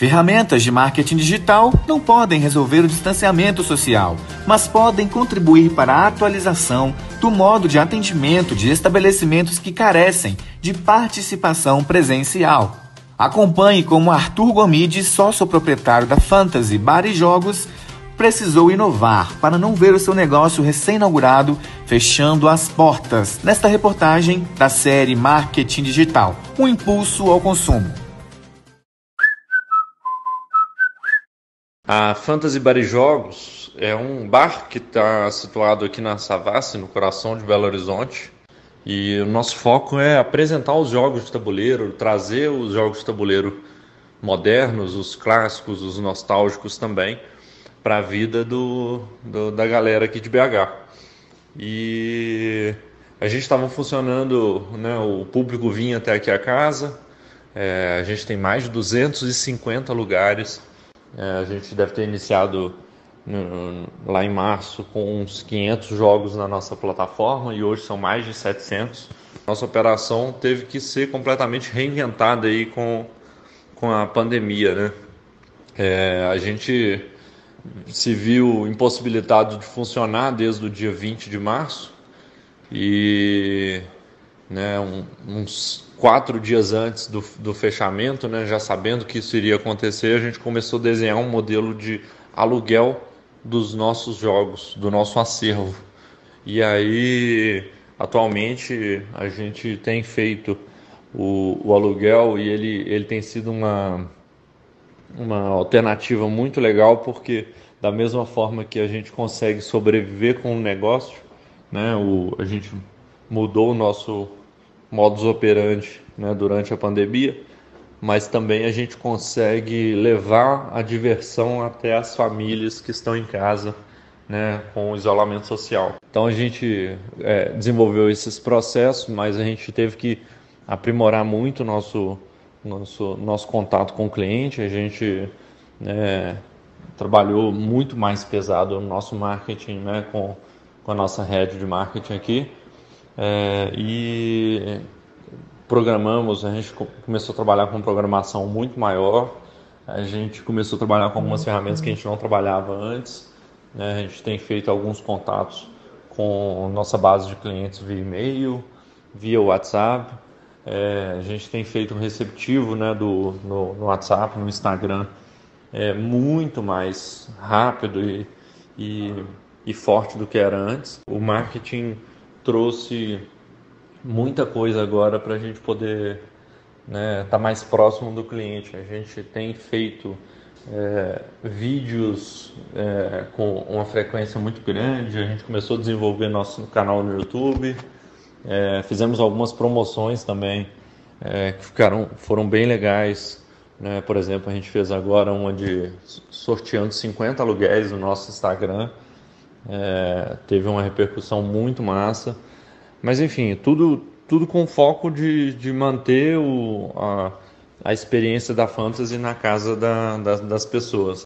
Ferramentas de marketing digital não podem resolver o distanciamento social, mas podem contribuir para a atualização do modo de atendimento de estabelecimentos que carecem de participação presencial. Acompanhe como Arthur Gomides, sócio proprietário da Fantasy Bar e Jogos, precisou inovar para não ver o seu negócio recém-inaugurado fechando as portas nesta reportagem da série Marketing Digital um impulso ao consumo. A Fantasy Bar e Jogos é um bar que está situado aqui na Savassi, no coração de Belo Horizonte. E o nosso foco é apresentar os jogos de tabuleiro, trazer os jogos de tabuleiro modernos, os clássicos, os nostálgicos também, para a vida do, do, da galera aqui de BH. E a gente estava funcionando, né, o público vinha até aqui a casa, é, a gente tem mais de 250 lugares é, a gente deve ter iniciado lá em março com uns 500 jogos na nossa plataforma e hoje são mais de 700. Nossa operação teve que ser completamente reinventada aí com, com a pandemia, né? É, a gente se viu impossibilitado de funcionar desde o dia 20 de março e né, um, uns quatro dias antes do, do fechamento, né, já sabendo que isso iria acontecer, a gente começou a desenhar um modelo de aluguel dos nossos jogos, do nosso acervo. E aí, atualmente, a gente tem feito o, o aluguel e ele, ele tem sido uma, uma alternativa muito legal, porque da mesma forma que a gente consegue sobreviver com o negócio, né, o, a gente mudou o nosso modus operandi né, durante a pandemia, mas também a gente consegue levar a diversão até as famílias que estão em casa né, com o isolamento social. Então a gente é, desenvolveu esses processos, mas a gente teve que aprimorar muito nosso nosso nosso contato com o cliente. A gente né, trabalhou muito mais pesado no nosso marketing, né, com, com a nossa rede de marketing aqui é, e programamos, a gente começou a trabalhar com programação muito maior, a gente começou a trabalhar com algumas ferramentas que a gente não trabalhava antes, né? a gente tem feito alguns contatos com nossa base de clientes via e-mail, via WhatsApp, é, a gente tem feito um receptivo né, do, no, no WhatsApp, no Instagram, é, muito mais rápido e, e, e forte do que era antes. O marketing trouxe muita coisa agora para a gente poder estar né, tá mais próximo do cliente. A gente tem feito é, vídeos é, com uma frequência muito grande, a gente começou a desenvolver nosso canal no YouTube, é, fizemos algumas promoções também é, que ficaram, foram bem legais. Né? Por exemplo, a gente fez agora uma de sorteando 50 aluguéis no nosso Instagram é, teve uma repercussão muito massa. Mas enfim, tudo, tudo com foco de, de manter o, a, a experiência da fantasy na casa da, das pessoas.